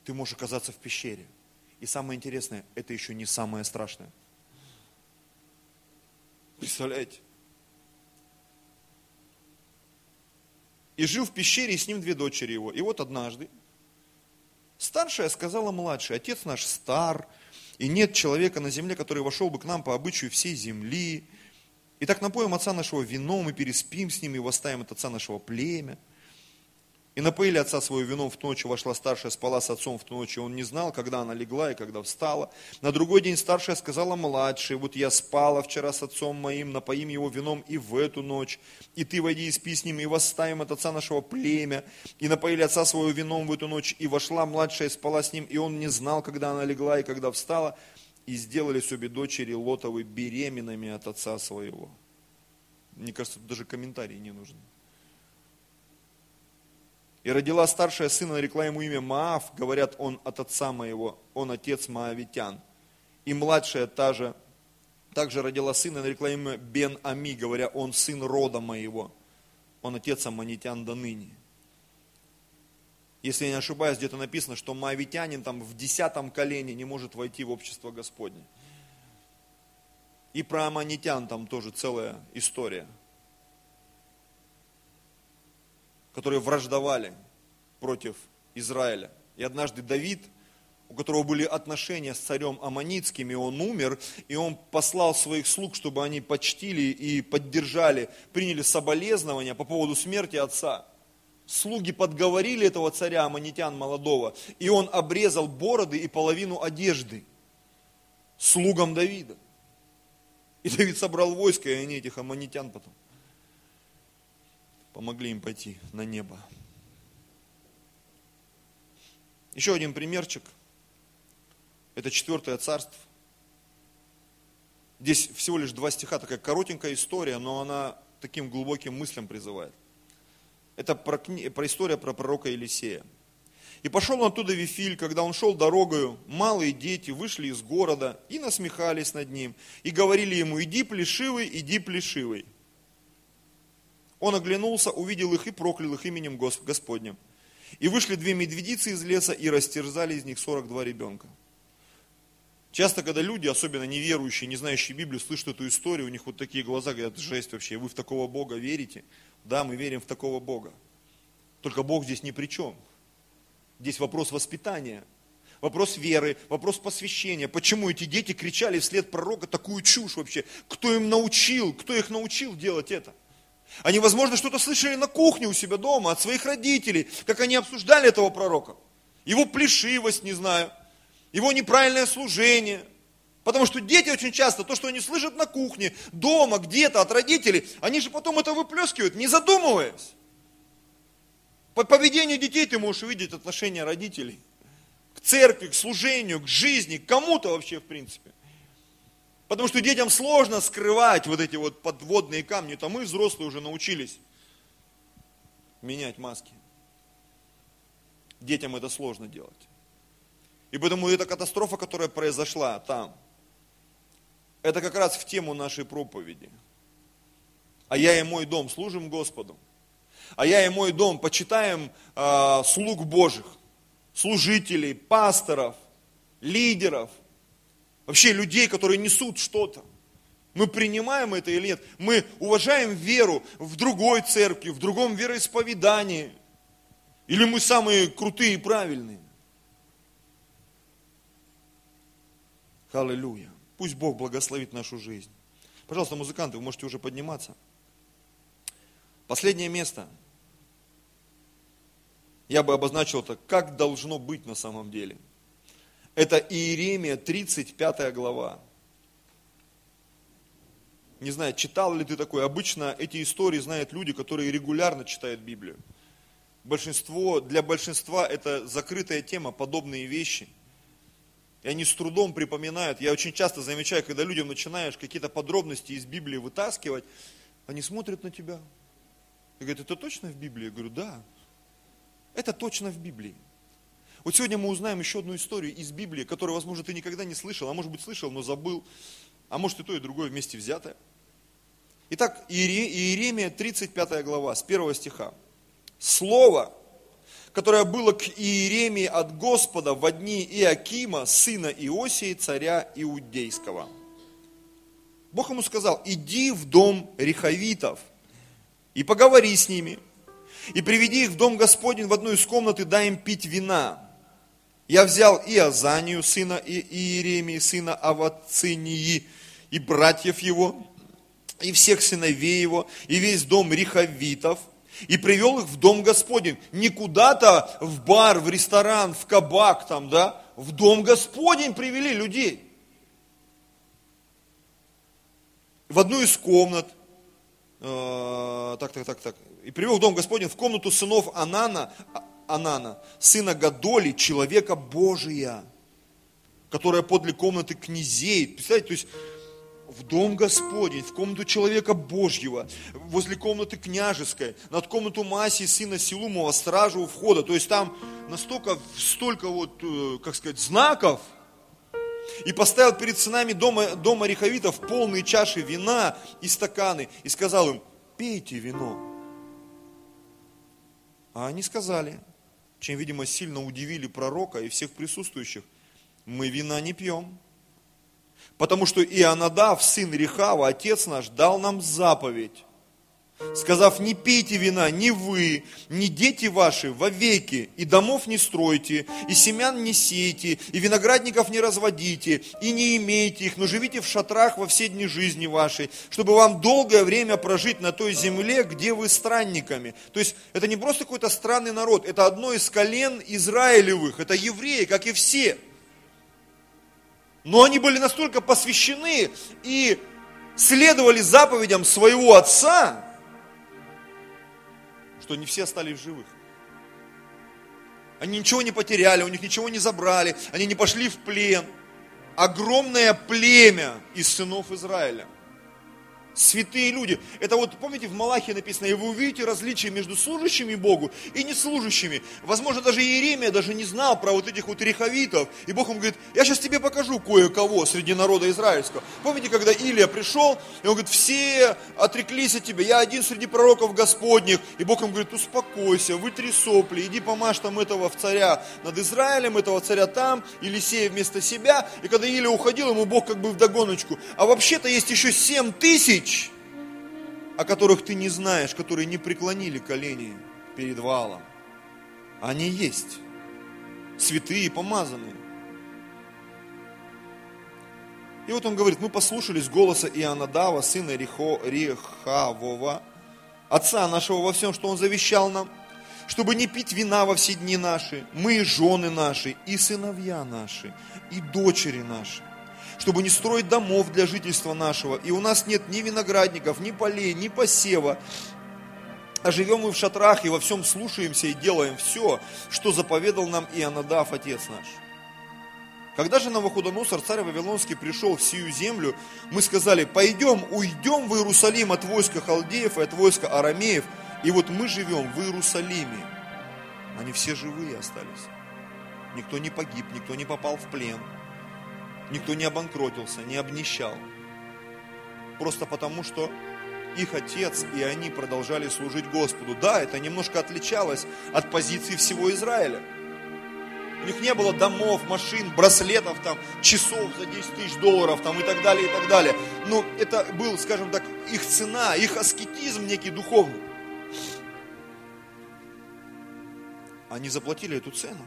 ты можешь оказаться в пещере. И самое интересное, это еще не самое страшное. Представляете? И жил в пещере, и с ним две дочери его. И вот однажды старшая сказала младшей, отец наш стар, и нет человека на земле, который вошел бы к нам по обычаю всей земли. И так напоим отца нашего вином, и переспим с ним, и восставим от отца нашего племя. И напоили отца свою вином в ту ночь, вошла старшая, спала с отцом в ту ночь, и он не знал, когда она легла и когда встала. На другой день старшая сказала младшей, вот я спала вчера с отцом моим, напоим его вином и в эту ночь. И ты войди и спи с ним, и восставим от отца нашего племя. И напоили отца свою вином в эту ночь, и вошла младшая, спала с ним, и он не знал, когда она легла и когда встала. И сделали обе дочери Лотовы беременными от отца своего. Мне кажется, тут даже комментарии не нужны. И родила старшая сына, нарекла ему имя Маав, говорят, он от отца моего, он отец Маавитян. И младшая та же, также родила сына, нарекла имя Бен Ами, говоря, он сын рода моего, он отец Аманитян до ныне. Если я не ошибаюсь, где-то написано, что Маавитянин там в десятом колене не может войти в общество Господне. И про Аманитян там тоже целая история – которые враждовали против Израиля. И однажды Давид, у которого были отношения с царем Аманицким, и он умер, и он послал своих слуг, чтобы они почтили и поддержали, приняли соболезнования по поводу смерти отца. Слуги подговорили этого царя Аманитян молодого, и он обрезал бороды и половину одежды слугам Давида. И Давид собрал войско, и они этих аманитян потом помогли им пойти на небо. Еще один примерчик. Это четвертое царство. Здесь всего лишь два стиха, такая коротенькая история, но она таким глубоким мыслям призывает. Это про, про история про пророка Елисея. И пошел он оттуда Вифиль, когда он шел дорогою, малые дети вышли из города и насмехались над ним, и говорили ему, иди плешивый, иди плешивый. Он оглянулся, увидел их и проклял их именем Господним. И вышли две медведицы из леса и растерзали из них 42 ребенка. Часто, когда люди, особенно неверующие, не знающие Библию, слышат эту историю, у них вот такие глаза, говорят, жесть вообще, вы в такого Бога верите? Да, мы верим в такого Бога. Только Бог здесь ни при чем. Здесь вопрос воспитания, вопрос веры, вопрос посвящения. Почему эти дети кричали вслед пророка такую чушь вообще? Кто им научил? Кто их научил делать это? Они, возможно, что-то слышали на кухне у себя дома от своих родителей, как они обсуждали этого пророка. Его плешивость, не знаю, его неправильное служение. Потому что дети очень часто, то, что они слышат на кухне, дома, где-то от родителей, они же потом это выплескивают, не задумываясь. По поведению детей ты можешь увидеть отношение родителей к церкви, к служению, к жизни, к кому-то вообще в принципе. Потому что детям сложно скрывать вот эти вот подводные камни. То мы, взрослые, уже научились менять маски. Детям это сложно делать. И поэтому эта катастрофа, которая произошла там, это как раз в тему нашей проповеди. А я и мой дом служим Господу. А я и мой дом почитаем э, слуг Божьих, служителей, пасторов, лидеров – вообще людей, которые несут что-то. Мы принимаем это или нет? Мы уважаем веру в другой церкви, в другом вероисповедании? Или мы самые крутые и правильные? Аллилуйя. Пусть Бог благословит нашу жизнь. Пожалуйста, музыканты, вы можете уже подниматься. Последнее место. Я бы обозначил это, как должно быть на самом деле. Это Иеремия, 35 глава. Не знаю, читал ли ты такое. Обычно эти истории знают люди, которые регулярно читают Библию. Большинство, для большинства это закрытая тема, подобные вещи. И они с трудом припоминают. Я очень часто замечаю, когда людям начинаешь какие-то подробности из Библии вытаскивать, они смотрят на тебя. И говорят, это точно в Библии? Я говорю, да. Это точно в Библии. Вот сегодня мы узнаем еще одну историю из Библии, которую, возможно, ты никогда не слышал, а может быть слышал, но забыл, а может и то, и другое вместе взятое. Итак, Иеремия, 35 глава, с 1 стиха. Слово, которое было к Иеремии от Господа в дни Иакима, сына Иосии, царя Иудейского. Бог ему сказал, иди в дом рехавитов и поговори с ними, и приведи их в дом Господень в одну из комнат и дай им пить вина. Я взял и Азанию, сына и Иеремии, сына Авацинии, и братьев его, и всех сыновей его, и весь дом риховитов, и привел их в дом Господень. Не куда-то в бар, в ресторан, в кабак там, да, в дом Господень привели людей. В одну из комнат, э, так, так, так, так, и привел в дом Господень в комнату сынов Анана, Анана, сына Гадоли, человека Божия, которая подле комнаты князей. Представляете, то есть в дом Господень, в комнату человека Божьего, возле комнаты княжеской, над комнату Масии, сына Силумова, стражу у входа. То есть там настолько, столько вот, э, как сказать, знаков. И поставил перед сынами дома, дома Рехавитов полные чаши вина и стаканы. И сказал им, пейте вино. А они сказали, чем, видимо, сильно удивили пророка и всех присутствующих, мы вина не пьем. Потому что Ионадав, сын Рехава, отец наш, дал нам заповедь, сказав, не пейте вина ни вы, ни дети ваши вовеки, и домов не стройте, и семян не сейте, и виноградников не разводите, и не имейте их, но живите в шатрах во все дни жизни вашей, чтобы вам долгое время прожить на той земле, где вы странниками. То есть это не просто какой-то странный народ, это одно из колен Израилевых, это евреи, как и все – но они были настолько посвящены и следовали заповедям своего отца, что не все остались живых. Они ничего не потеряли, у них ничего не забрали, они не пошли в плен. Огромное племя из сынов Израиля святые люди. Это вот, помните, в Малахе написано, и вы увидите различия между служащими Богу и неслужащими. Возможно, даже Иеремия даже не знал про вот этих вот рехавитов. И Бог ему говорит, я сейчас тебе покажу кое-кого среди народа израильского. Помните, когда Илия пришел, и он говорит, все отреклись от тебя, я один среди пророков Господних. И Бог ему говорит, успокойся, вытри сопли, иди помажь там этого в царя над Израилем, этого царя там, Елисея вместо себя. И когда Илия уходил, ему Бог как бы в догоночку. А вообще-то есть еще семь тысяч тысяч, о которых ты не знаешь, которые не преклонили колени перед валом. Они есть. Святые, помазанные. И вот он говорит, мы послушались голоса Ионадава, сына Рихо, Рехавова, отца нашего во всем, что он завещал нам, чтобы не пить вина во все дни наши, мы и жены наши, и сыновья наши, и дочери наши чтобы не строить домов для жительства нашего. И у нас нет ни виноградников, ни полей, ни посева. А живем мы в шатрах и во всем слушаемся и делаем все, что заповедал нам Ионадав, отец наш. Когда же Навуходоносор, царь Вавилонский, пришел в сию землю, мы сказали, пойдем, уйдем в Иерусалим от войска халдеев и от войска арамеев, и вот мы живем в Иерусалиме. Они все живые остались. Никто не погиб, никто не попал в плен – Никто не обанкротился, не обнищал. Просто потому, что их отец и они продолжали служить Господу. Да, это немножко отличалось от позиции всего Израиля. У них не было домов, машин, браслетов, там, часов за 10 тысяч долларов там, и так далее, и так далее. Но это был, скажем так, их цена, их аскетизм некий духовный. Они заплатили эту цену.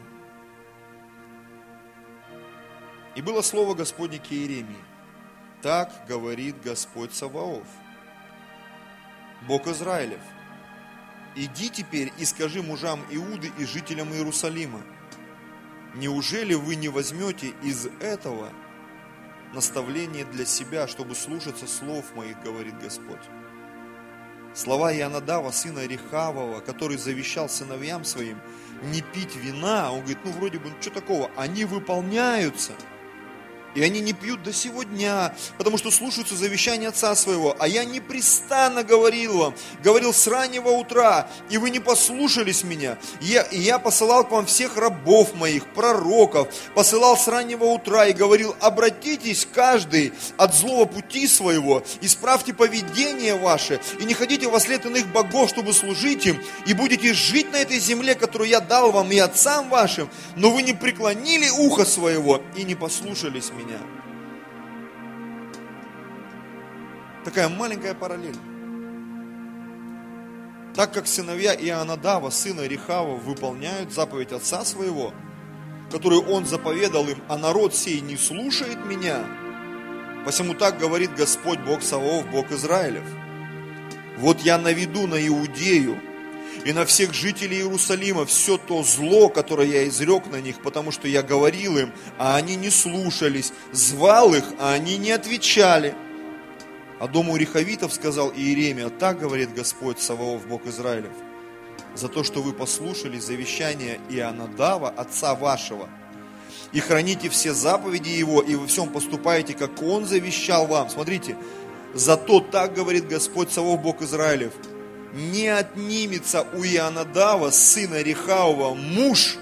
И было слово Господне к Иеремии. Так говорит Господь Саваоф, Бог Израилев. Иди теперь и скажи мужам Иуды и жителям Иерусалима, неужели вы не возьмете из этого наставление для себя, чтобы слушаться слов моих, говорит Господь? Слова Ионадава, сына Рехавова, который завещал сыновьям своим не пить вина, он говорит, ну вроде бы, ну что такого, они выполняются – и они не пьют до сего дня, потому что слушаются завещания отца своего. А я непрестанно говорил вам, говорил с раннего утра, и вы не послушались меня. Я, и я посылал к вам всех рабов моих, пророков, посылал с раннего утра и говорил, обратитесь каждый от злого пути своего, исправьте поведение ваше, и не ходите во след иных богов, чтобы служить им, и будете жить на этой земле, которую я дал вам и отцам вашим, но вы не преклонили ухо своего и не послушались меня. Такая маленькая параллель. Так как сыновья Ионадава, сына Рехава, выполняют заповедь отца своего, которую он заповедал им, а народ сей не слушает меня, посему так говорит Господь Бог Саваоф, Бог Израилев. Вот я наведу на Иудею и на всех жителей Иерусалима все то зло, которое я изрек на них, потому что я говорил им, а они не слушались, звал их, а они не отвечали. А дому Риховитов сказал Иеремия, так говорит Господь Саваоф, Бог Израилев, за то, что вы послушали завещание Ионадава, отца вашего, и храните все заповеди его, и во всем поступаете, как он завещал вам. Смотрите, зато так говорит Господь Саваоф, Бог Израилев, не отнимется у Ионадава, сына Рехаова, муж,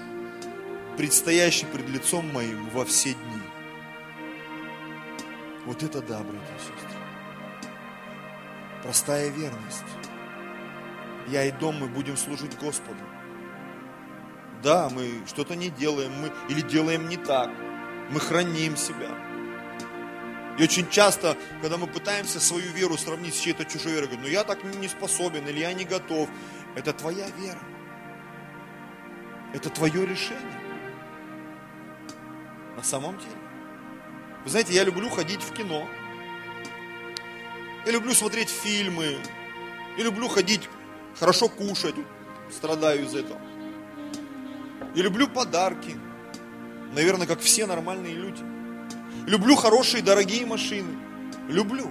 предстоящий пред лицом моим во все дни. Вот это да, братья и сестры. Простая верность. Я и дом, мы будем служить Господу. Да, мы что-то не делаем, мы или делаем не так. Мы храним себя. И очень часто, когда мы пытаемся свою веру сравнить с чьей-то чужой верой, говорим, ну я так не способен или я не готов. Это твоя вера. Это твое решение. На самом деле. Вы знаете, я люблю ходить в кино. Я люблю смотреть фильмы. Я люблю ходить, хорошо кушать. Страдаю из этого. Я люблю подарки. Наверное, как все нормальные люди. Люблю хорошие, дорогие машины. Люблю.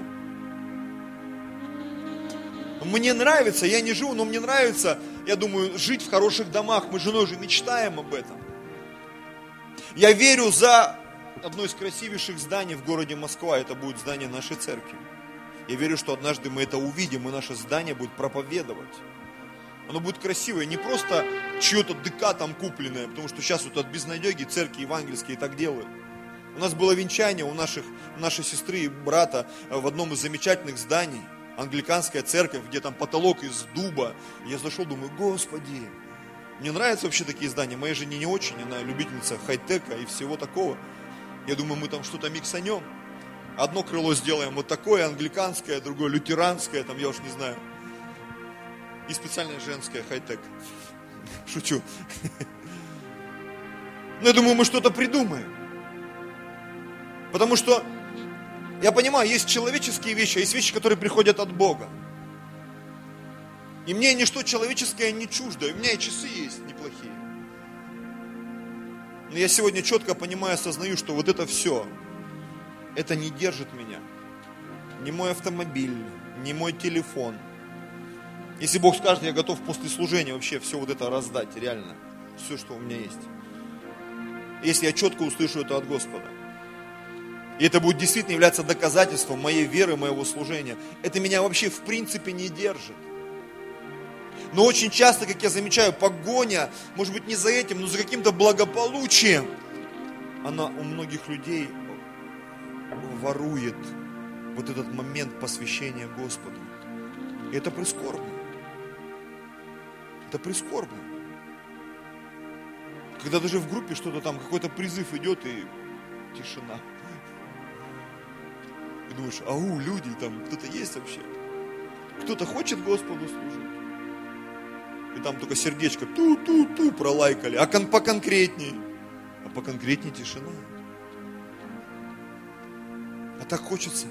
Мне нравится, я не живу, но мне нравится, я думаю, жить в хороших домах. Мы с женой же мечтаем об этом. Я верю за одно из красивейших зданий в городе Москва. Это будет здание нашей церкви. Я верю, что однажды мы это увидим, и наше здание будет проповедовать. Оно будет красивое, не просто чье-то ДК там купленное, потому что сейчас вот от безнадеги церкви евангельские так делают. У нас было венчание у наших, нашей сестры и брата в одном из замечательных зданий. Англиканская церковь, где там потолок из дуба. Я зашел, думаю, Господи, мне нравятся вообще такие здания. Моей жене не очень, она любительница хай-тека и всего такого. Я думаю, мы там что-то миксанем. Одно крыло сделаем вот такое, англиканское, другое лютеранское, там я уж не знаю. И специальное женское хай-тек. (laughs) Шучу. (laughs) Но я думаю, мы что-то придумаем. Потому что я понимаю, есть человеческие вещи, а есть вещи, которые приходят от Бога. И мне ничто человеческое не чуждо, у меня и часы есть неплохие. Но я сегодня четко понимаю, осознаю, что вот это все, это не держит меня. Ни мой автомобиль, ни мой телефон. Если Бог скажет, я готов после служения вообще все вот это раздать, реально. Все, что у меня есть. Если я четко услышу это от Господа. И это будет действительно являться доказательством моей веры, моего служения. Это меня вообще в принципе не держит. Но очень часто, как я замечаю, погоня, может быть не за этим, но за каким-то благополучием, она у многих людей ворует вот этот момент посвящения Господу. И это прискорбно. Это прискорбно. Когда даже в группе что-то там, какой-то призыв идет и тишина. И думаешь, ау, люди, там кто-то есть вообще? Кто-то хочет Господу служить? И там только сердечко ту-ту-ту пролайкали. А кон поконкретней? А поконкретней тишина. А так хочется,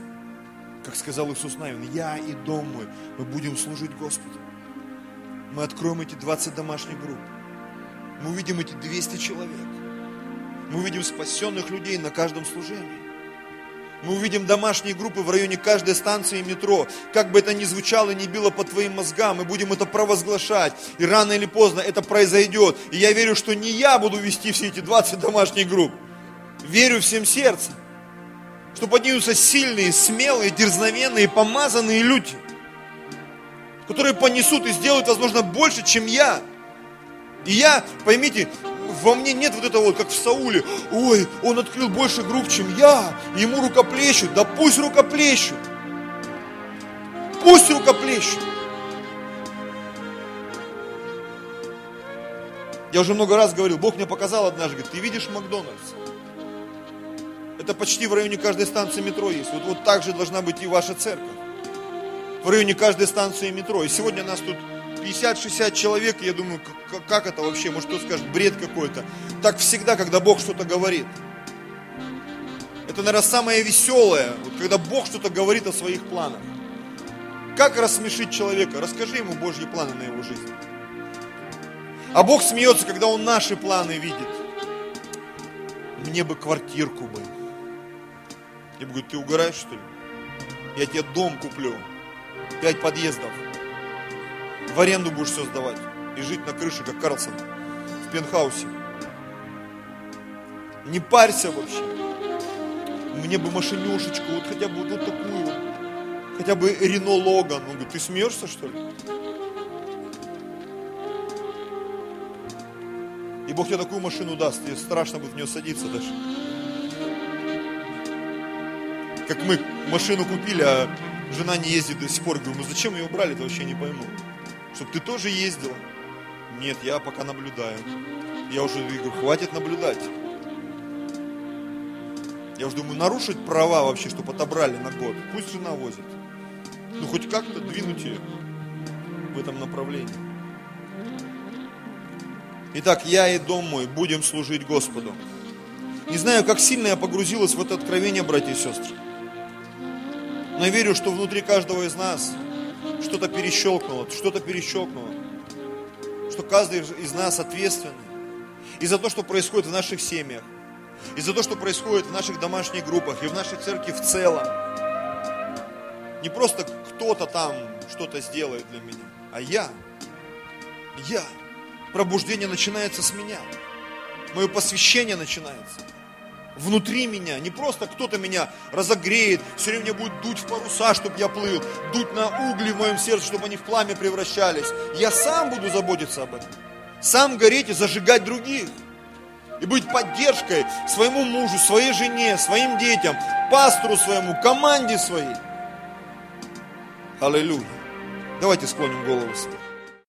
как сказал Иисус Навин, я и дом мой, мы будем служить Господу. Мы откроем эти 20 домашних групп. Мы увидим эти 200 человек. Мы увидим спасенных людей на каждом служении. Мы увидим домашние группы в районе каждой станции метро. Как бы это ни звучало, не било по твоим мозгам, мы будем это провозглашать. И рано или поздно это произойдет. И я верю, что не я буду вести все эти 20 домашних групп. Верю всем сердцем, что поднимутся сильные, смелые, дерзновенные, помазанные люди, которые понесут и сделают, возможно, больше, чем я. И я, поймите, во мне нет вот этого вот, как в Сауле, ой, он открыл больше групп, чем я, ему рукоплещут, да пусть рукоплещут, пусть рукоплещут. Я уже много раз говорил, Бог мне показал однажды, говорит, ты видишь Макдональдс? Это почти в районе каждой станции метро есть. Вот, вот так же должна быть и ваша церковь. В районе каждой станции метро. И сегодня нас тут 50-60 человек, я думаю, как это вообще, может кто скажет, бред какой-то. Так всегда, когда Бог что-то говорит. Это, наверное, самое веселое, вот, когда Бог что-то говорит о своих планах. Как рассмешить человека? Расскажи ему Божьи планы на его жизнь. А Бог смеется, когда Он наши планы видит. Мне бы квартирку бы. Я бы говорю, ты угораешь что ли? Я тебе дом куплю. Пять подъездов в аренду будешь все сдавать и жить на крыше, как Карлсон, в пентхаусе. Не парься вообще. Мне бы машинюшечку, вот хотя бы вот, такую, хотя бы Рено Логан. Он говорит, ты смеешься что ли? И Бог тебе такую машину даст, тебе страшно будет в нее садиться даже. Как мы машину купили, а жена не ездит до сих пор. Говорю, ну зачем ее убрали, это вообще не пойму чтобы ты тоже ездила. Нет, я пока наблюдаю. Я уже говорю, хватит наблюдать. Я уже думаю, нарушить права вообще, чтобы отобрали на год. Пусть жена возит. Ну, хоть как-то двинуть ее в этом направлении. Итак, я и дом мой будем служить Господу. Не знаю, как сильно я погрузилась в это откровение, братья и сестры. Но я верю, что внутри каждого из нас – что-то перещелкнуло, что-то перещелкнуло. Что каждый из нас ответственный. И за то, что происходит в наших семьях. И за то, что происходит в наших домашних группах. И в нашей церкви в целом. Не просто кто-то там что-то сделает для меня. А я. Я. Пробуждение начинается с меня. Мое посвящение начинается внутри меня. Не просто кто-то меня разогреет, все время будет дуть в паруса, чтобы я плыл, дуть на угли в моем сердце, чтобы они в пламя превращались. Я сам буду заботиться об этом. Сам гореть и зажигать других. И быть поддержкой своему мужу, своей жене, своим детям, пастору своему, команде своей. Аллилуйя. Давайте склоним голову свои.